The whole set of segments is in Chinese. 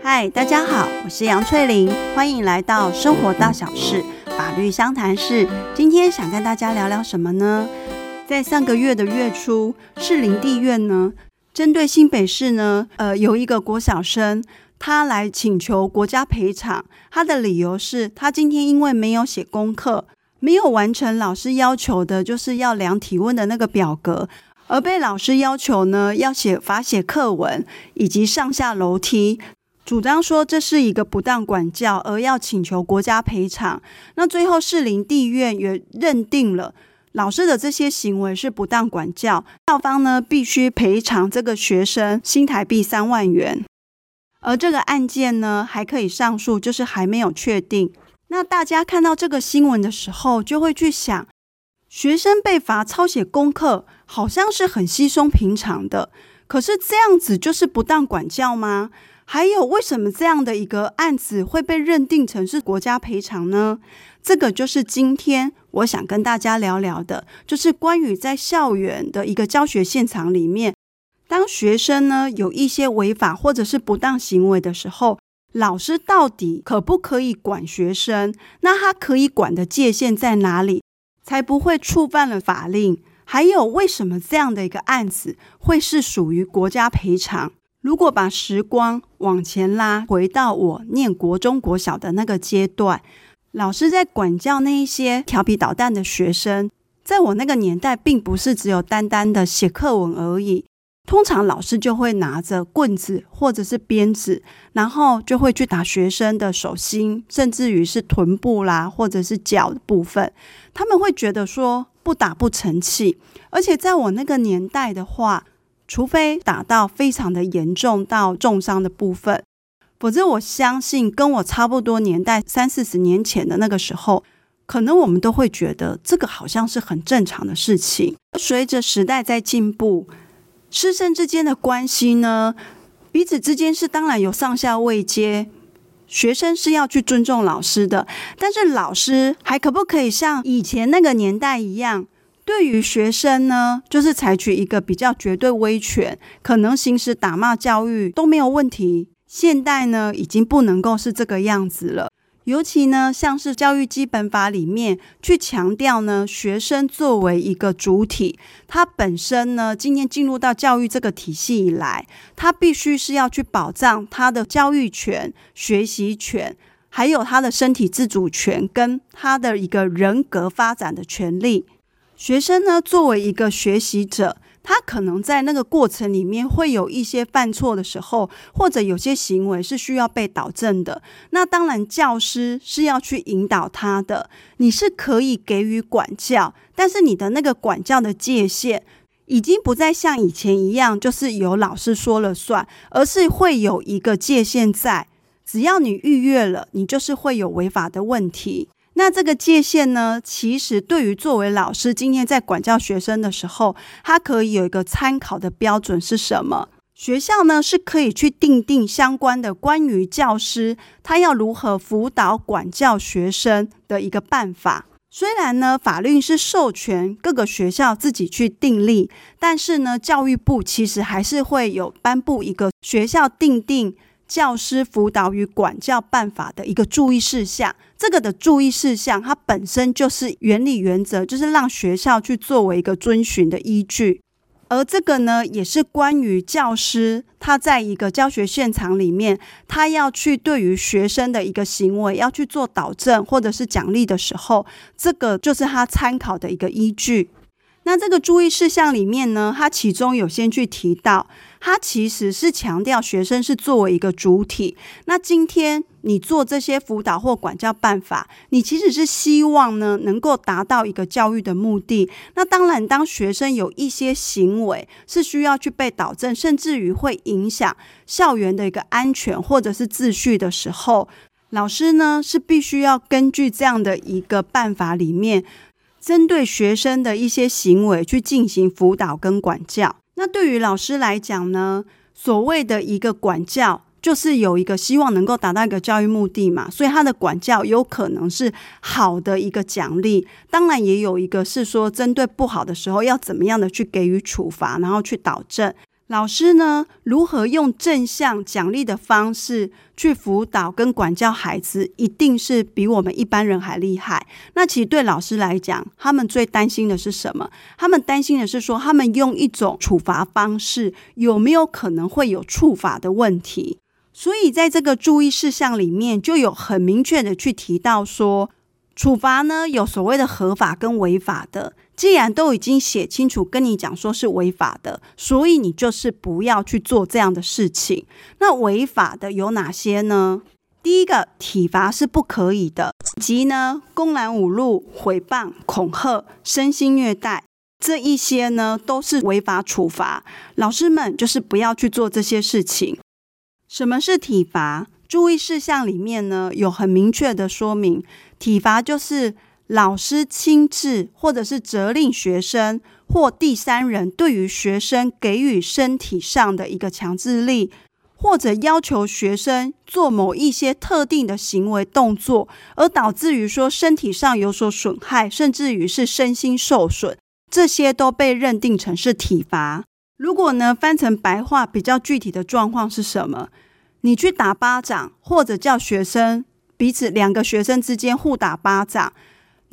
嗨，大家好，我是杨翠玲，欢迎来到生活大小事法律相谈室。今天想跟大家聊聊什么呢？在上个月的月初，士林地院呢，针对新北市呢，呃，有一个国小生，他来请求国家赔偿。他的理由是他今天因为没有写功课，没有完成老师要求的，就是要量体温的那个表格，而被老师要求呢，要写罚写课文以及上下楼梯，主张说这是一个不当管教，而要请求国家赔偿。那最后士林地院也认定了。老师的这些行为是不当管教，校方呢必须赔偿这个学生新台币三万元，而这个案件呢还可以上诉，就是还没有确定。那大家看到这个新闻的时候，就会去想，学生被罚抄写功课，好像是很稀松平常的，可是这样子就是不当管教吗？还有，为什么这样的一个案子会被认定成是国家赔偿呢？这个就是今天我想跟大家聊聊的，就是关于在校园的一个教学现场里面，当学生呢有一些违法或者是不当行为的时候，老师到底可不可以管学生？那他可以管的界限在哪里，才不会触犯了法令？还有，为什么这样的一个案子会是属于国家赔偿？如果把时光往前拉，回到我念国中、国小的那个阶段，老师在管教那一些调皮捣蛋的学生，在我那个年代，并不是只有单单的写课文而已。通常老师就会拿着棍子或者是鞭子，然后就会去打学生的手心，甚至于是臀部啦，或者是脚的部分。他们会觉得说不打不成器，而且在我那个年代的话。除非打到非常的严重到重伤的部分，否则我相信跟我差不多年代三四十年前的那个时候，可能我们都会觉得这个好像是很正常的事情。随着时代在进步，师生之间的关系呢，彼此之间是当然有上下位阶，学生是要去尊重老师的，但是老师还可不可以像以前那个年代一样？对于学生呢，就是采取一个比较绝对威权，可能行使打骂教育都没有问题。现代呢，已经不能够是这个样子了。尤其呢，像是教育基本法里面去强调呢，学生作为一个主体，他本身呢，今天进入到教育这个体系以来，他必须是要去保障他的教育权、学习权，还有他的身体自主权跟他的一个人格发展的权利。学生呢，作为一个学习者，他可能在那个过程里面会有一些犯错的时候，或者有些行为是需要被导正的。那当然，教师是要去引导他的。你是可以给予管教，但是你的那个管教的界限已经不再像以前一样，就是由老师说了算，而是会有一个界限在。只要你逾越了，你就是会有违法的问题。那这个界限呢，其实对于作为老师，今天在管教学生的时候，他可以有一个参考的标准是什么？学校呢是可以去定定相关的关于教师他要如何辅导管教学生的一个办法。虽然呢，法律是授权各个学校自己去订立，但是呢，教育部其实还是会有颁布一个学校订定。教师辅导与管教办法的一个注意事项，这个的注意事项，它本身就是原理原则，就是让学校去作为一个遵循的依据。而这个呢，也是关于教师他在一个教学现场里面，他要去对于学生的一个行为要去做导正或者是奖励的时候，这个就是他参考的一个依据。那这个注意事项里面呢，它其中有先去提到，它其实是强调学生是作为一个主体。那今天你做这些辅导或管教办法，你其实是希望呢能够达到一个教育的目的。那当然，当学生有一些行为是需要去被导正，甚至于会影响校园的一个安全或者是秩序的时候，老师呢是必须要根据这样的一个办法里面。针对学生的一些行为去进行辅导跟管教。那对于老师来讲呢，所谓的一个管教，就是有一个希望能够达到一个教育目的嘛，所以他的管教有可能是好的一个奖励，当然也有一个是说针对不好的时候要怎么样的去给予处罚，然后去导正。老师呢，如何用正向奖励的方式去辅导跟管教孩子，一定是比我们一般人还厉害。那其实对老师来讲，他们最担心的是什么？他们担心的是说，他们用一种处罚方式，有没有可能会有处罚的问题？所以在这个注意事项里面，就有很明确的去提到说，处罚呢，有所谓的合法跟违法的。既然都已经写清楚跟你讲说是违法的，所以你就是不要去做这样的事情。那违法的有哪些呢？第一个，体罚是不可以的，即呢，公然侮辱、诽谤、恐吓、身心虐待这一些呢，都是违法处罚。老师们就是不要去做这些事情。什么是体罚？注意事项里面呢，有很明确的说明，体罚就是。老师亲自或者是责令学生或第三人对于学生给予身体上的一个强制力，或者要求学生做某一些特定的行为动作，而导致于说身体上有所损害，甚至于是身心受损，这些都被认定成是体罚。如果呢，翻成白话，比较具体的状况是什么？你去打巴掌，或者叫学生彼此两个学生之间互打巴掌。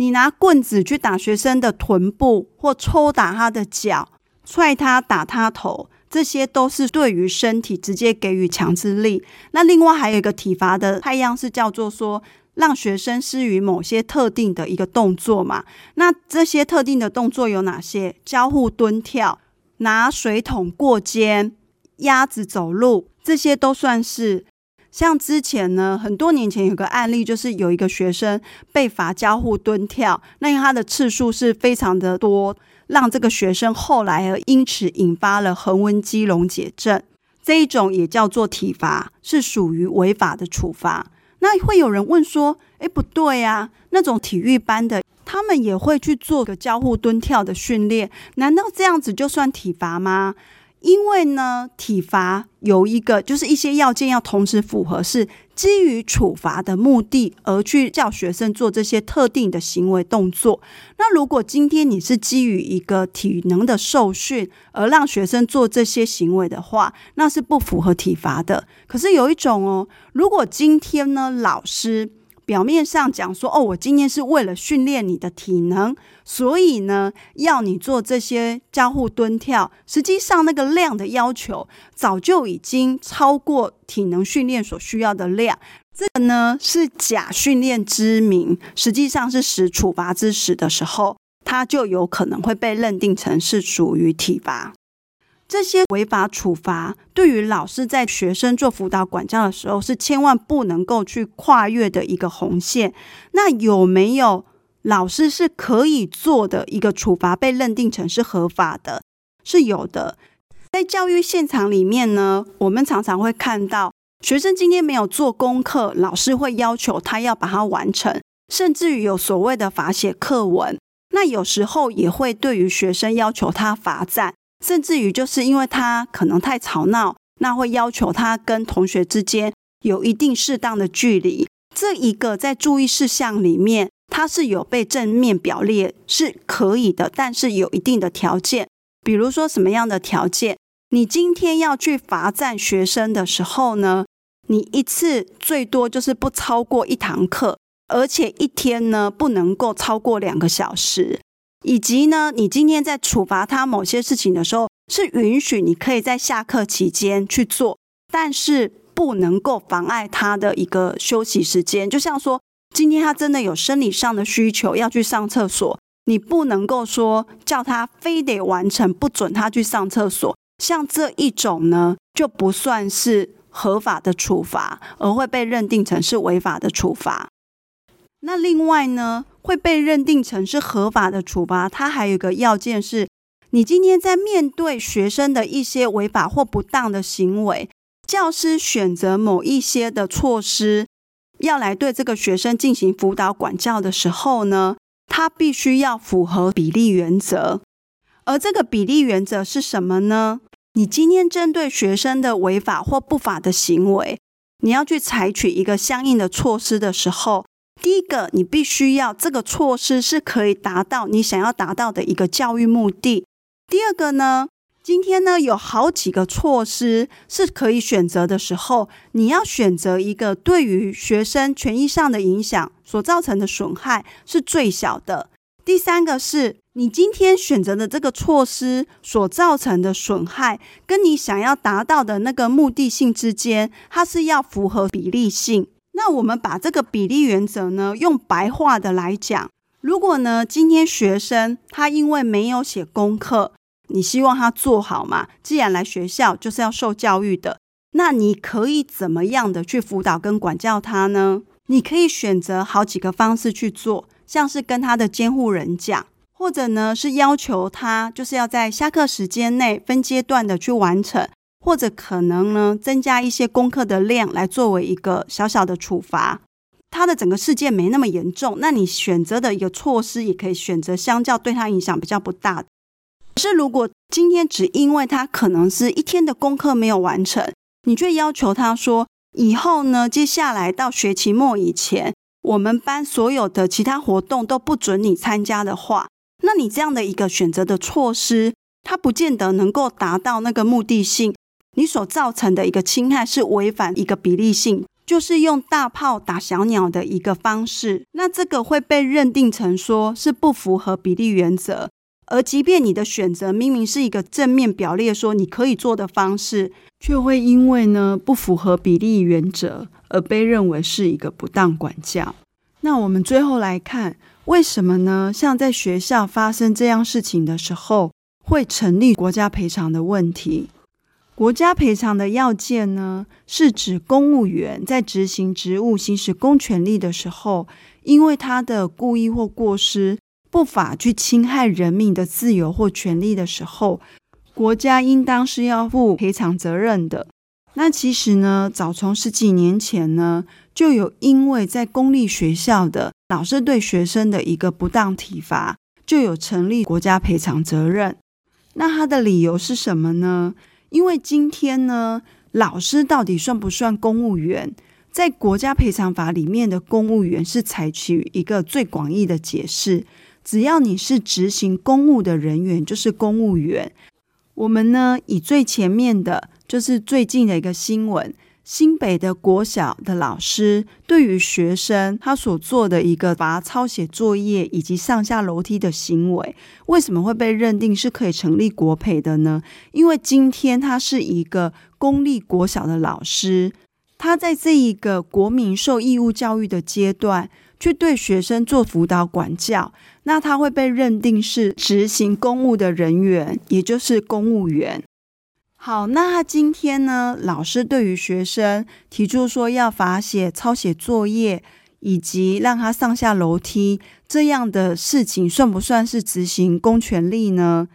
你拿棍子去打学生的臀部，或抽打他的脚，踹他、打他头，这些都是对于身体直接给予强制力。那另外还有一个体罚的太阳是叫做说，让学生施于某些特定的一个动作嘛。那这些特定的动作有哪些？交互蹲跳、拿水桶过肩、鸭子走路，这些都算是。像之前呢，很多年前有个案例，就是有一个学生被罚交互蹲跳，那因为他的次数是非常的多，让这个学生后来而因此引发了横纹肌溶解症，这一种也叫做体罚，是属于违法的处罚。那会有人问说，诶，不对啊，那种体育班的，他们也会去做个交互蹲跳的训练，难道这样子就算体罚吗？因为呢，体罚有一个就是一些要件要同时符合，是基于处罚的目的而去叫学生做这些特定的行为动作。那如果今天你是基于一个体能的受训而让学生做这些行为的话，那是不符合体罚的。可是有一种哦，如果今天呢，老师。表面上讲说，哦，我今天是为了训练你的体能，所以呢，要你做这些交互蹲跳。实际上，那个量的要求早就已经超过体能训练所需要的量。这个呢，是假训练之名，实际上是使处罚之实的时候，它就有可能会被认定成是属于体罚。这些违法处罚对于老师在学生做辅导管教的时候是千万不能够去跨越的一个红线。那有没有老师是可以做的一个处罚被认定成是合法的？是有的。在教育现场里面呢，我们常常会看到学生今天没有做功课，老师会要求他要把它完成，甚至于有所谓的罚写课文。那有时候也会对于学生要求他罚站。甚至于就是因为他可能太吵闹，那会要求他跟同学之间有一定适当的距离。这一个在注意事项里面，它是有被正面表列是可以的，但是有一定的条件。比如说什么样的条件？你今天要去罚站学生的时候呢，你一次最多就是不超过一堂课，而且一天呢不能够超过两个小时。以及呢，你今天在处罚他某些事情的时候，是允许你可以在下课期间去做，但是不能够妨碍他的一个休息时间。就像说，今天他真的有生理上的需求要去上厕所，你不能够说叫他非得完成，不准他去上厕所。像这一种呢，就不算是合法的处罚，而会被认定成是违法的处罚。那另外呢，会被认定成是合法的处罚，它还有一个要件是，你今天在面对学生的一些违法或不当的行为，教师选择某一些的措施，要来对这个学生进行辅导管教的时候呢，他必须要符合比例原则。而这个比例原则是什么呢？你今天针对学生的违法或不法的行为，你要去采取一个相应的措施的时候。第一个，你必须要这个措施是可以达到你想要达到的一个教育目的。第二个呢，今天呢，有好几个措施是可以选择的时候，你要选择一个对于学生权益上的影响所造成的损害是最小的。第三个是你今天选择的这个措施所造成的损害，跟你想要达到的那个目的性之间，它是要符合比例性。那我们把这个比例原则呢，用白话的来讲，如果呢，今天学生他因为没有写功课，你希望他做好嘛？既然来学校就是要受教育的，那你可以怎么样的去辅导跟管教他呢？你可以选择好几个方式去做，像是跟他的监护人讲，或者呢是要求他就是要在下课时间内分阶段的去完成，或者可能呢增加一些功课的量来作为一个小小的处罚。他的整个事件没那么严重，那你选择的一个措施也可以选择相较对他影响比较不大的。是，如果今天只因为他可能是一天的功课没有完成，你却要求他说，以后呢，接下来到学期末以前，我们班所有的其他活动都不准你参加的话，那你这样的一个选择的措施，它不见得能够达到那个目的性。你所造成的一个侵害是违反一个比例性，就是用大炮打小鸟的一个方式，那这个会被认定成说是不符合比例原则。而即便你的选择明明是一个正面表列说你可以做的方式，却会因为呢不符合比例原则而被认为是一个不当管教。那我们最后来看，为什么呢？像在学校发生这样事情的时候，会成立国家赔偿的问题。国家赔偿的要件呢，是指公务员在执行职务、行使公权力的时候，因为他的故意或过失。不法去侵害人民的自由或权利的时候，国家应当是要负赔偿责任的。那其实呢，早从十几年前呢，就有因为在公立学校的老师对学生的一个不当体罚，就有成立国家赔偿责任。那他的理由是什么呢？因为今天呢，老师到底算不算公务员？在国家赔偿法里面的公务员是采取一个最广义的解释。只要你是执行公务的人员，就是公务员。我们呢，以最前面的，就是最近的一个新闻，新北的国小的老师对于学生他所做的一个罚抄写作业以及上下楼梯的行为，为什么会被认定是可以成立国赔的呢？因为今天他是一个公立国小的老师，他在这一个国民受义务教育的阶段，去对学生做辅导管教。那他会被认定是执行公务的人员，也就是公务员。好，那今天呢，老师对于学生提出说要罚写抄写作业，以及让他上下楼梯这样的事情，算不算是执行公权力呢？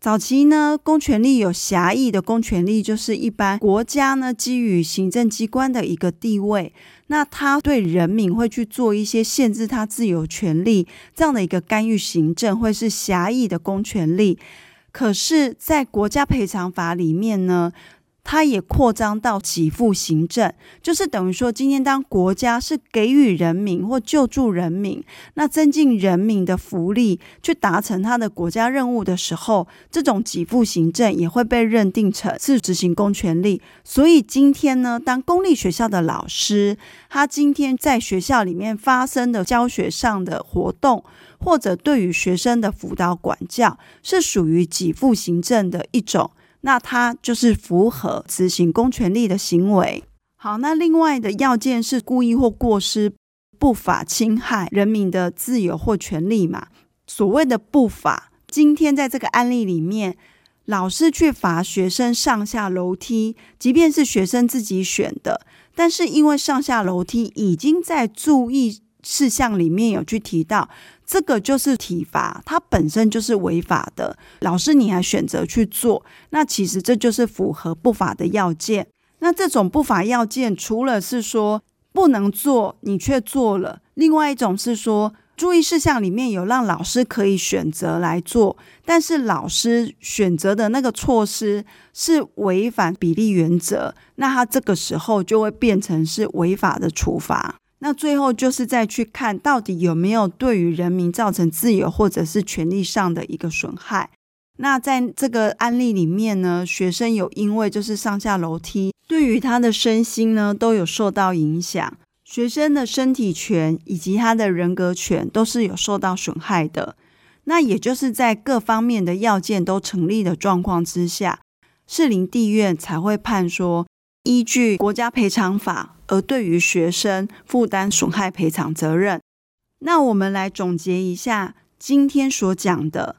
早期呢，公权力有狭义的公权力，就是一般国家呢基于行政机关的一个地位，那他对人民会去做一些限制他自由权利这样的一个干预行政，会是狭义的公权力。可是，在国家赔偿法里面呢，它也扩张到给付行政，就是等于说，今天当国家是给予人民或救助人民，那增进人民的福利，去达成他的国家任务的时候，这种给付行政也会被认定成是执行公权力。所以今天呢，当公立学校的老师，他今天在学校里面发生的教学上的活动，或者对于学生的辅导管教，是属于给付行政的一种。那他就是符合执行公权力的行为。好，那另外的要件是故意或过失不法侵害人民的自由或权利嘛？所谓的不法，今天在这个案例里面，老师去罚学生上下楼梯，即便是学生自己选的，但是因为上下楼梯已经在注意事项里面有去提到。这个就是体罚，它本身就是违法的。老师，你还选择去做，那其实这就是符合不法的要件。那这种不法要件，除了是说不能做，你却做了；另外一种是说，注意事项里面有让老师可以选择来做，但是老师选择的那个措施是违反比例原则，那他这个时候就会变成是违法的处罚。那最后就是再去看到底有没有对于人民造成自由或者是权利上的一个损害。那在这个案例里面呢，学生有因为就是上下楼梯，对于他的身心呢都有受到影响，学生的身体权以及他的人格权都是有受到损害的。那也就是在各方面的要件都成立的状况之下，士林地院才会判说，依据国家赔偿法而对于学生负担损害赔偿责任。那我们来总结一下今天所讲的。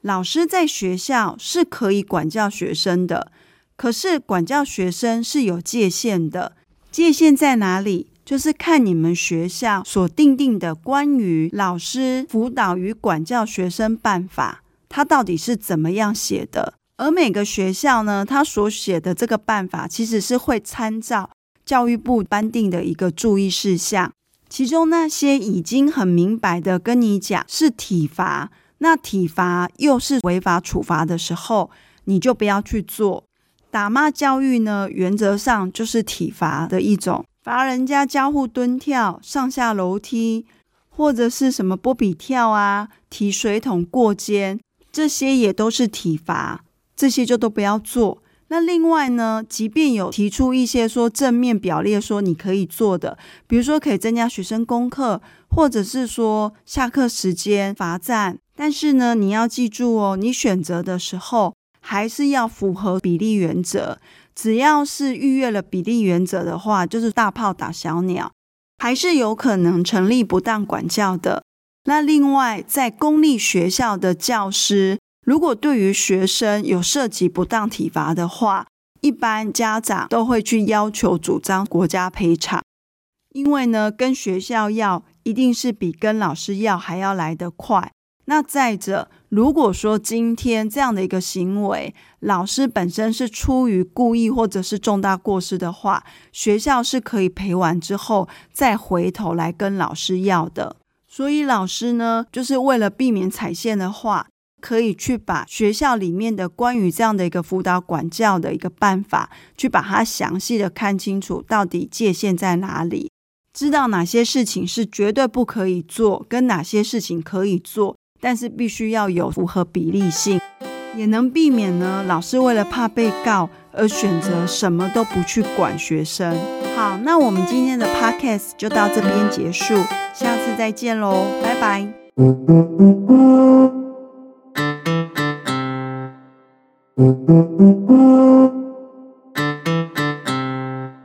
老师在学校是可以管教学生的，可是管教学生是有界限的。界限在哪里？就是看你们学校所定定的关于老师辅导与管教学生办法，它到底是怎么样写的。而每个学校呢，它所写的这个办法，其实是会参照教育部颁定的一个注意事项，其中那些已经很明白的跟你讲是体罚。那体罚又是违法处罚的时候，你就不要去做。打骂教育呢，原则上就是体罚的一种，罚人家交互蹲跳、上下楼梯，或者是什么波比跳啊、提水桶过肩，这些也都是体罚，这些就都不要做。那另外呢，即便有提出一些说正面表列说你可以做的，比如说可以增加学生功课，或者是说下课时间罚站。但是呢，你要记住哦，你选择的时候还是要符合比例原则。只要是逾越了比例原则的话，就是大炮打小鸟，还是有可能成立不当管教的。那另外，在公立学校的教师，如果对于学生有涉及不当体罚的话，一般家长都会去要求主张国家赔偿，因为呢，跟学校要一定是比跟老师要还要来得快。那再者，如果说今天这样的一个行为，老师本身是出于故意或者是重大过失的话，学校是可以赔完之后再回头来跟老师要的。所以老师呢，就是为了避免踩线的话，可以去把学校里面的关于这样的一个辅导管教的一个办法，去把它详细的看清楚，到底界限在哪里，知道哪些事情是绝对不可以做，跟哪些事情可以做。但是必须要有符合比例性，也能避免呢，老师为了怕被告而选择什么都不去管学生。好，那我们今天的 podcast 就到这边结束，下次再见喽，拜拜。 음.